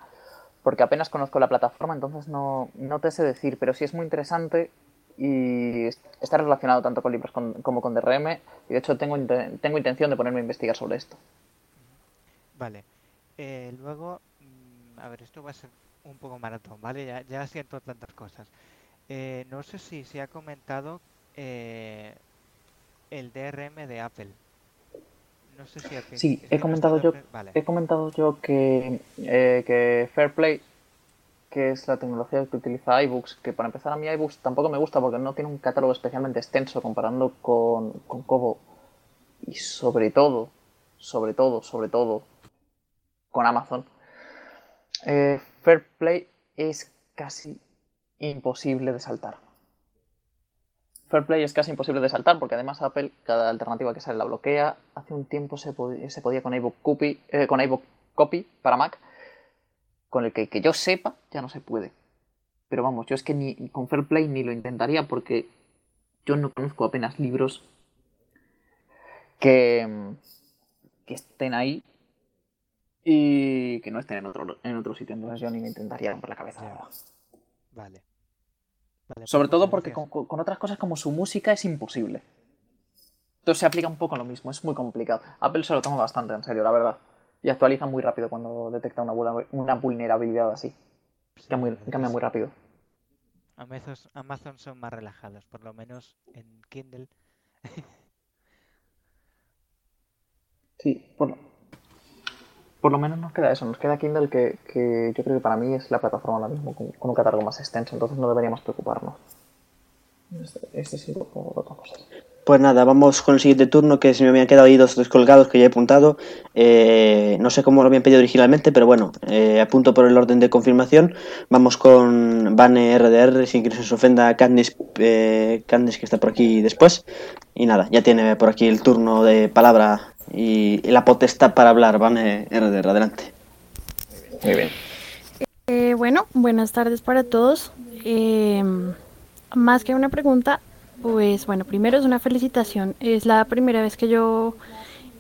porque apenas conozco la plataforma, entonces no, no te sé decir, pero sí es muy interesante y está relacionado tanto con libros como con DRM y de hecho tengo, tengo intención de ponerme a investigar sobre esto. Vale. Eh, luego, mm, a ver, esto va a ser un poco maratón, ¿vale? Ya, ya siento tantas cosas. Eh, no sé si se ha comentado eh, el DRM de Apple. No sé si sí, he comentado, yo, he comentado yo que, eh, que Fairplay, que es la tecnología que utiliza iBooks, que para empezar a mí iBooks tampoco me gusta porque no tiene un catálogo especialmente extenso comparando con, con Kobo y sobre todo, sobre todo, sobre todo con Amazon. Eh, Fairplay es casi imposible de saltar. Fairplay es casi imposible de saltar porque además Apple, cada alternativa que sale la bloquea. Hace un tiempo se, se podía con iBook, Copy, eh, con iBook Copy para Mac, con el que, que yo sepa ya no se puede. Pero vamos, yo es que ni con Fairplay ni lo intentaría porque yo no conozco apenas libros que, que estén ahí y que no estén en otro, en otro sitio. Entonces yo ni me intentaría romper la cabeza. Vale. Sobre todo porque con, otras cosas como su música es imposible. Entonces se aplica un poco lo mismo, es muy complicado. Apple se lo toma bastante en serio, la verdad. Y actualiza muy rápido cuando detecta una, una vulnerabilidad así. cambia muy rápido. Amazon, Amazon son más relajados, por lo menos en Kindle. sí, bueno, por lo menos nos queda eso, nos queda Kindle que, que yo creo que para mí es la plataforma ahora mismo con, un catálogo más extenso, entonces no deberíamos preocuparnos. Este, este sí, otra cosa. Pues nada, vamos con el siguiente turno, que se me habían quedado ahí dos descolgados que ya he apuntado. Eh, no sé cómo lo habían pedido originalmente, pero bueno, eh, apunto por el orden de confirmación. Vamos con Bane RDR, sin que se ofenda Candice, eh, Candice, que está por aquí después. Y nada, ya tiene por aquí el turno de palabra y, la potestad para hablar. Vane RDR, adelante. Muy bien. Eh, bueno, buenas tardes para todos. Em, más que una pregunta, pues bueno, primero es una felicitación. Es la primera vez que yo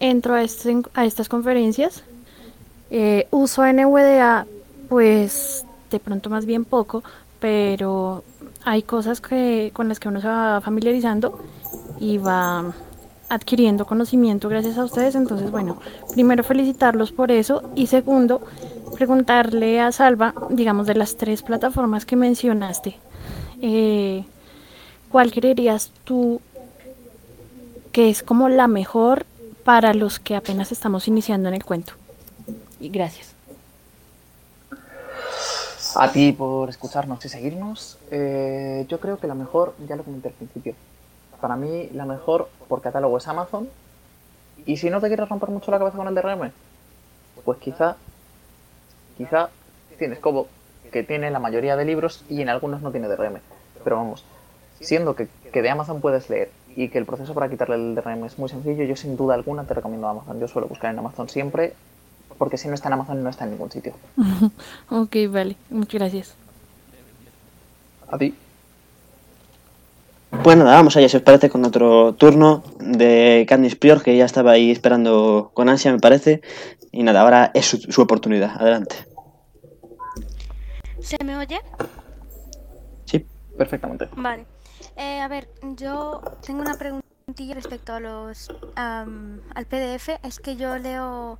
entro a, este, estas conferencias. Eh, uso NVDA, pues de pronto más bien poco, pero hay cosas que, con las que uno se va familiarizando y va adquiriendo conocimiento gracias a ustedes. Entonces, bueno, primero felicitarlos por eso y segundo, preguntarle a Salva, digamos, de las tres plataformas que mencionaste, eh, ¿cuál creerías tú que es como la mejor para los que apenas estamos iniciando en el cuento? Y gracias. A ti por escucharnos y seguirnos. Eh, yo creo que la mejor, ya lo comenté al principio, para mí la mejor por catálogo es Amazon. Y si no te quieres romper mucho la cabeza con el DRM, pues quizá, quizá tienes Kobo, que tiene la mayoría de libros y en algunos no tiene DRM. Pero vamos, siendo que, que de Amazon puedes leer y que el proceso para quitarle el DRM es muy sencillo, yo sin duda alguna te recomiendo Amazon. Yo suelo buscar en Amazon siempre, porque si no está en Amazon no está en ningún sitio. ok, vale, muchas gracias. A ti. Pues nada, vamos allá, si os parece, con otro turno de Candice Prior, que ya estaba ahí esperando con ansia, me parece. Y nada, ahora es su, oportunidad. Adelante. ¿Se me oye? Sí, perfectamente. Vale. Eh, a ver, yo tengo una preguntilla respecto a los al PDF. Es que yo leo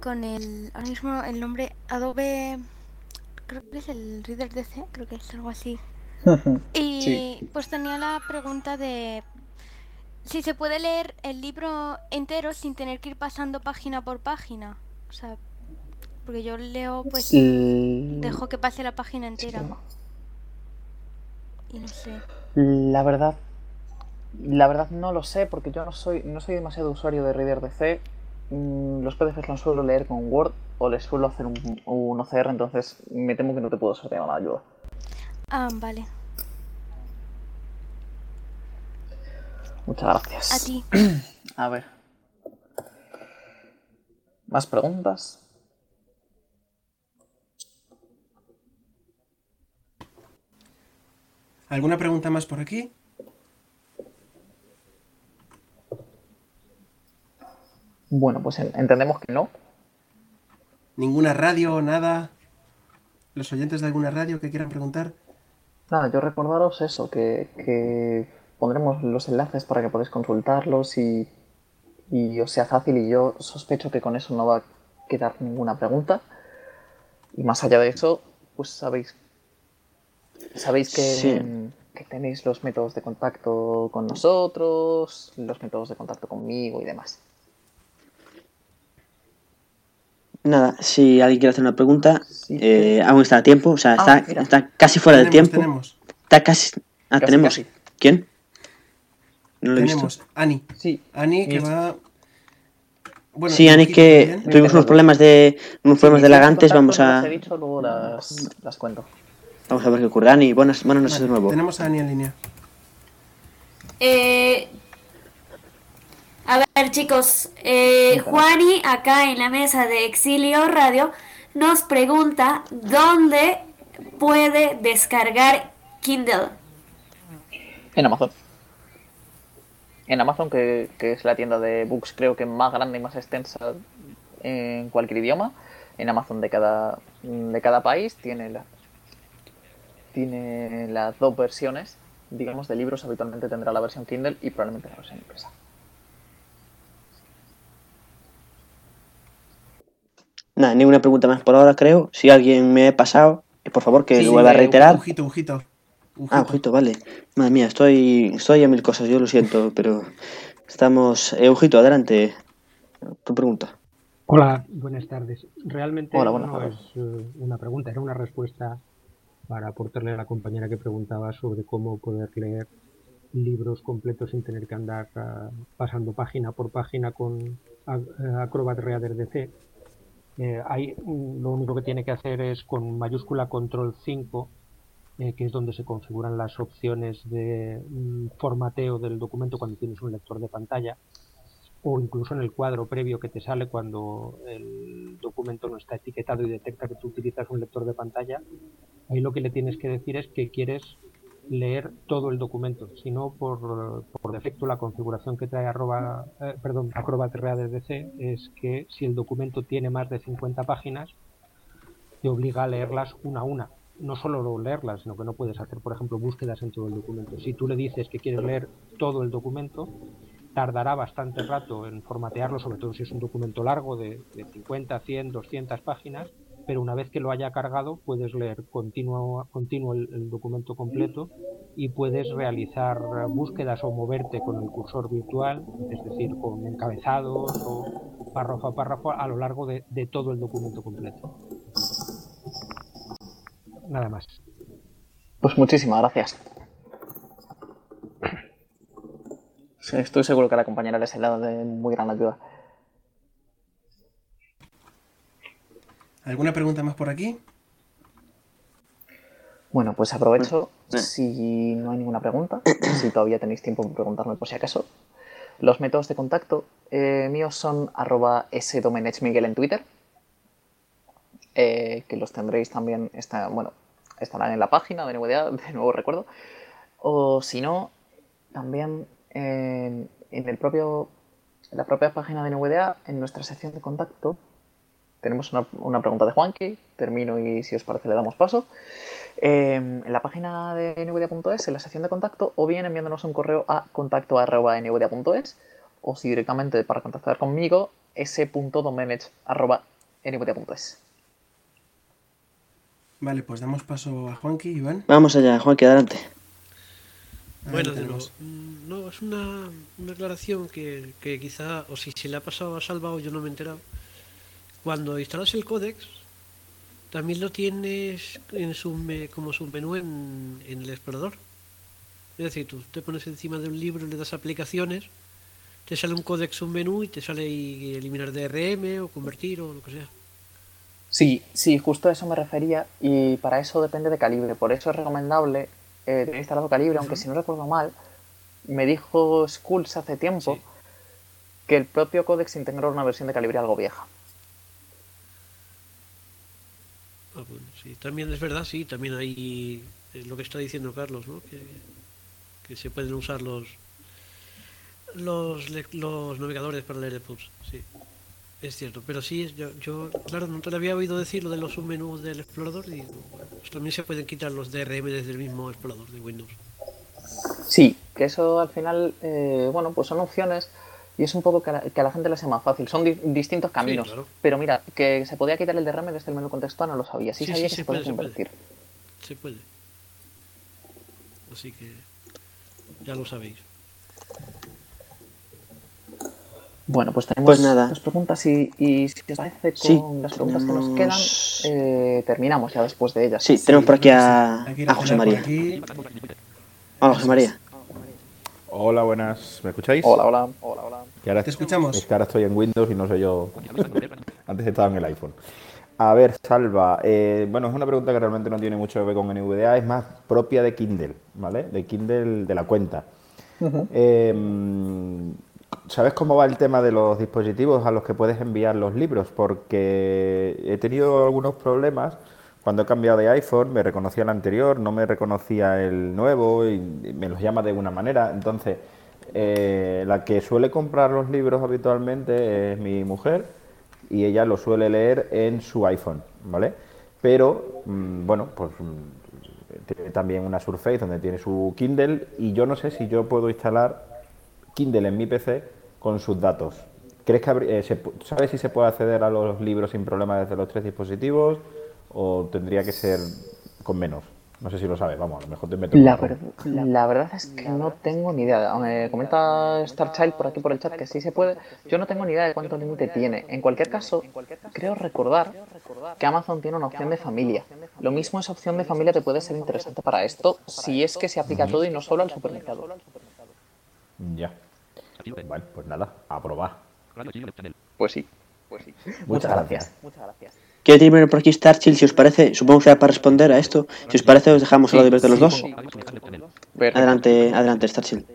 con el ahora mismo el nombre Adobe creo que es el Reader DC, creo que es algo así. y pues tenía la pregunta de si se puede leer el libro entero sin tener que ir pasando página por página. O sea, porque yo leo, pues dejo que pase la página entera. No sé. La verdad, la verdad no lo sé porque yo no soy no soy demasiado usuario de Reader DC mm, los PDFs los suelo leer con Word o les suelo hacer un, un OCR, entonces me temo que no te puedo ser de nada ayuda. Ah, vale. Muchas gracias. A ti. A ver. ¿Más preguntas? ¿Alguna pregunta más por aquí? Bueno, pues entendemos que no. ¿Ninguna radio, nada? ¿Los oyentes de alguna radio que quieran preguntar? Nada, yo recordaros eso, que, pondremos los enlaces para que podáis consultarlos y, y os sea fácil y yo sospecho que con eso no va a quedar ninguna pregunta. Y más allá de eso, pues sabéis sabéis que, que tenéis los métodos de contacto con nosotros, los métodos de contacto conmigo y demás. Nada, si alguien quiere hacer una pregunta, eh, aún está a tiempo, o sea, ah, está, está, casi fuera del tiempo. Tenemos. Está casi. Ah, tenemos. ¿Quién? No lo he tenemos. Visto. Ani. Sí. Ani que va. Bueno, sí, Ani, que tuvimos unos problemas de unos problemas de lagantes, vamos a. Las he dicho, luego las, las cuento. Vamos a ver qué ocurre. Ani, buenas, buenas noches de nuevo. Tenemos a Ani en línea. Eh, a ver, chicos, eh, Juani, acá en la mesa de Exilio Radio, nos pregunta dónde puede descargar Kindle. En Amazon. En Amazon, que, es la tienda de books, creo que más grande y más extensa en cualquier idioma. En Amazon de cada, de cada país tiene, la, tiene las dos versiones, digamos, de libros. Habitualmente tendrá la versión Kindle y probablemente la versión impresa. Nada, ninguna pregunta más por ahora, creo. Si alguien me ha pasado, por favor que lo vuelva a reiterar. Ujito, ujito, Ah, ujito, vale. Madre mía, estoy, estoy a mil cosas, yo lo siento, pero estamos. Eh, ujito, adelante. Tu pregunta. Hola, buenas tardes. Realmente no es eh, una pregunta, era una respuesta para aportarle a la compañera que preguntaba sobre cómo poder leer libros completos sin tener que andar uh, pasando página por página con Acrobat Reader DC eh, mm, lo único que tiene que hacer es con mayúscula control 5, eh, que es donde se configuran las opciones de mm, formateo del documento cuando tienes un lector de pantalla, o incluso en el cuadro previo que te sale cuando el documento no está etiquetado y detecta que tú utilizas un lector de pantalla. Ahí lo que le tienes que decir es que quieres leer todo el documento, sino por, por defecto la configuración que trae arroba, eh, perdón, Acrobat Reader DC es que si el documento tiene más de 50 páginas, te obliga a leerlas una a una. No solo leerlas, sino que no puedes hacer, por ejemplo, búsquedas en todo el documento. Si tú le dices que quieres leer todo el documento, tardará bastante rato en formatearlo, sobre todo si es un documento largo de, de 50, 100, 200 páginas, pero una vez que lo haya cargado puedes leer continuo, continuo el, documento completo y puedes realizar búsquedas o moverte con el cursor virtual, es decir, con encabezados o párrafo a párrafo a lo largo de, todo el documento completo. Nada más. Pues muchísimas gracias. Estoy seguro que a la compañera les he dado de muy gran ayuda. ¿Alguna pregunta más por aquí? Bueno, pues aprovecho, si no hay ninguna pregunta, si todavía tenéis tiempo para preguntarme por si acaso. Los métodos de contacto eh, míos son arroba sdomenechmiguel en Twitter, eh, que los tendréis también, está, bueno, estarán en la página de NVDA, de nuevo recuerdo, o si no, también en, el propio, en la propia página de NVDA, en nuestra sección de contacto, tenemos una, pregunta de Juanqui, termino y si os parece le damos paso. Em, en la página de nvidia.es, en la sección de contacto, o bien enviándonos un correo a contacto.nvidia.es, o si directamente para contactar conmigo, s.domenech.nvidia.es. Vale, pues damos paso a Juanqui, Iván. Vamos allá, Juanqui, adelante. Bueno, mm, no, es una, una aclaración que, que, quizá, o si se le ha pasado a Salva o yo no me he enterado, cuando instalas el códex, también lo tienes en su como submenú en, en el explorador. Es decir, tú te pones encima de un libro, le das aplicaciones te sale un códex, un menú y te sale eliminar DRM o convertir o lo que sea. Sí, sí, justo a eso me refería y para eso depende de calibre. Por eso es recomendable eh, tener instalado calibre, aunque si no recuerdo mal, me dijo Skulls hace tiempo que el propio códex integró una versión de calibre algo vieja. Ah, sí, también es verdad, sí, también hay eh, lo que está diciendo Carlos, ¿no? Que, que se pueden usar los los, los navegadores para leer pubs, sí. Es cierto, pero sí, yo, yo, claro, no te lo había oído decir lo de los submenús del explorador y pues también se pueden quitar los DRM desde el mismo explorador de Windows. Sí, que eso al final, eh, bueno, pues son opciones y es un poco que a la, que a la gente le sea más fácil. Son distintos caminos. Pero mira, que se podía quitar el DRM desde el menú contextual no lo sabía. Sí, sabía que se, puede convertir. Se puede. Así que ya lo sabéis. Bueno, pues tenemos pues nada. dos preguntas y, y si os parece con las preguntas que nos quedan, eh, terminamos ya después de ellas. Sí, tenemos por aquí a, a José María. Hola, José María. Hola, buenas. ¿Me escucháis? Hola, hola. Hola, hola. Te escuchamos. Es que ahora estoy en Windows y no sé yo. Antes estaba en el iPhone. A ver, Salva. Eh, bueno, es una pregunta que realmente no tiene mucho que ver con NVDA, es más propia de Kindle, ¿vale? De Kindle de la cuenta. ¿Sabes cómo va el tema de los dispositivos a los que puedes enviar los libros? Porque he tenido algunos problemas cuando he cambiado de iPhone, me reconocía el anterior, no me reconocía el nuevo y me los llama de una manera. Entonces, eh, la que suele comprar los libros habitualmente es mi mujer y ella lo suele leer en su iPhone, ¿vale? Pero, mm, bueno, pues mm, tiene también una Surface donde tiene su Kindle y yo no sé si yo puedo instalar Kindle en mi PC con sus datos. ¿Crees que eh, sabes si se puede acceder a los libros sin problema desde los tres dispositivos o tendría que ser con menos? No sé si lo sabes, vamos, a lo mejor te meto. La, la verdad es que no tengo ni idea. Me comenta Starchild por aquí por el chat que sí se puede. Yo no tengo ni idea de cuánto límite tiene. En cualquier caso, creo recordar que Amazon tiene una opción de familia. Lo mismo esa opción de familia te puede ser interesante para esto si es que se aplica todo y no solo al supermercado. Ya. Bueno, pues nada, a probar. Pues sí, pues sí. Muchas, gracias. Muchas gracias. Quiero terminar por aquí Starchill, si os parece, supongo que sea para responder a esto. Si os parece, os dejamos solo de los dos. Adelante, adelante, Starchill.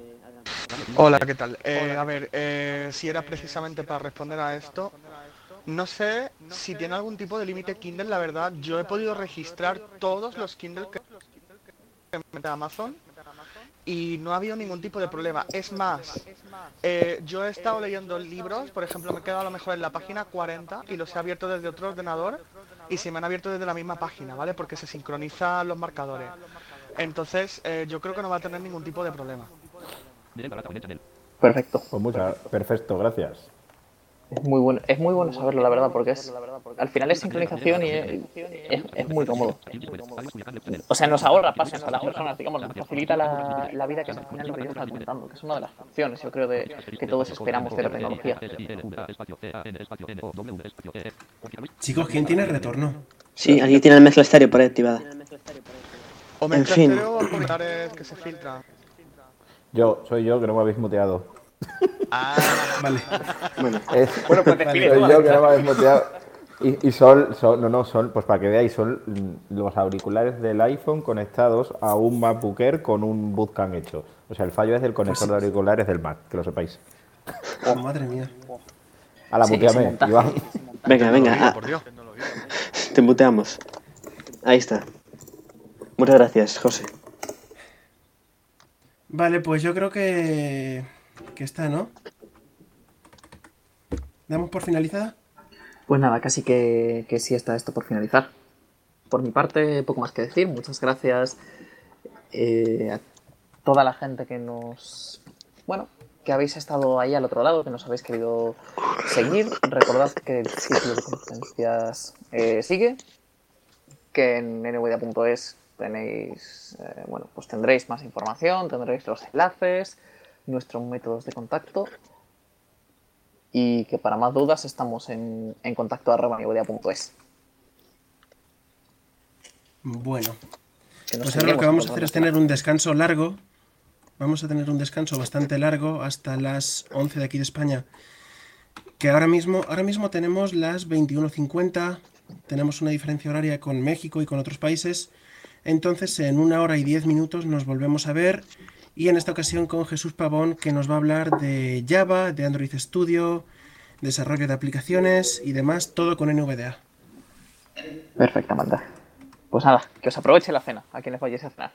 Hola, ¿qué tal? Eh, a ver, eh, si era precisamente para responder a esto, no sé si tiene algún tipo de límite Kindle, la verdad. Yo he podido registrar todos los Kindle que mete Amazon y no ha habido ningún tipo de problema. Es más, eh, yo he estado leyendo libros, por ejemplo, me he quedado a lo mejor en la página 40 y los he abierto desde otro ordenador y se me han abierto desde la misma página, ¿vale? Porque se sincronizan los marcadores. Entonces, eh, yo creo que no va a tener ningún tipo de problema. Perfecto. Pues perfecto, gracias. Es muy bueno, es muy bueno saberlo, la verdad, porque es al final es sincronización y es, muy cómodo. O sea, nos ahorra pasos a las personas, digamos, nos facilita la, la vida que al final lo que yo estaba comentando, que es una de las funciones, yo creo, de que todos esperamos de la tecnología. Chicos, ¿quién tiene retorno? Sí, alguien tiene el mezcla estéreo por ahí activada. O en fin. que se filtra. Yo, soy yo que no me habéis muteado. Ah, vale. Bueno, bueno pues soy yo que no me habéis muteado. Y, y son, son, no, no, son, pues para que veáis, son los auriculares del iPhone conectados a un MacBook Air con un bootcamp hecho. O sea, el fallo es del conector de auriculares del Mac, que lo sepáis. Oh, madre mía. A la muteame, Iván. Venga, venga. Ah, te muteamos. Ahí está. Muchas gracias, José. Vale, pues yo creo que que está, ¿no? ¿Damos por finalizada? Pues nada, casi que, que sí está esto por finalizar. Por mi parte, poco más que decir. Muchas gracias eh, a toda la gente que nos. Bueno, que habéis estado ahí al otro lado, que nos habéis querido seguir. Recordad que el sitio de conferencias eh, sigue, que en nvidia.es tenéis, eh, bueno, pues tendréis más información, tendréis los enlaces, nuestros métodos de contacto y que para más dudas estamos en, en contacto arroba es. Bueno, pues ahora lo que vamos a hacer es tener un descanso largo Vamos a tener un descanso bastante largo hasta las 11 de aquí de España. Que ahora mismo, ahora mismo tenemos las 21.50, tenemos una diferencia horaria con México y con otros países. Entonces, en una hora y diez minutos nos volvemos a ver. Y en esta ocasión con Jesús Pavón, que nos va a hablar de Java, de Android Studio, desarrollo de aplicaciones y demás, todo con NVDA. Perfecto, Amanda. Pues nada, que os aproveche la cena, a quienes vayáis a cenar.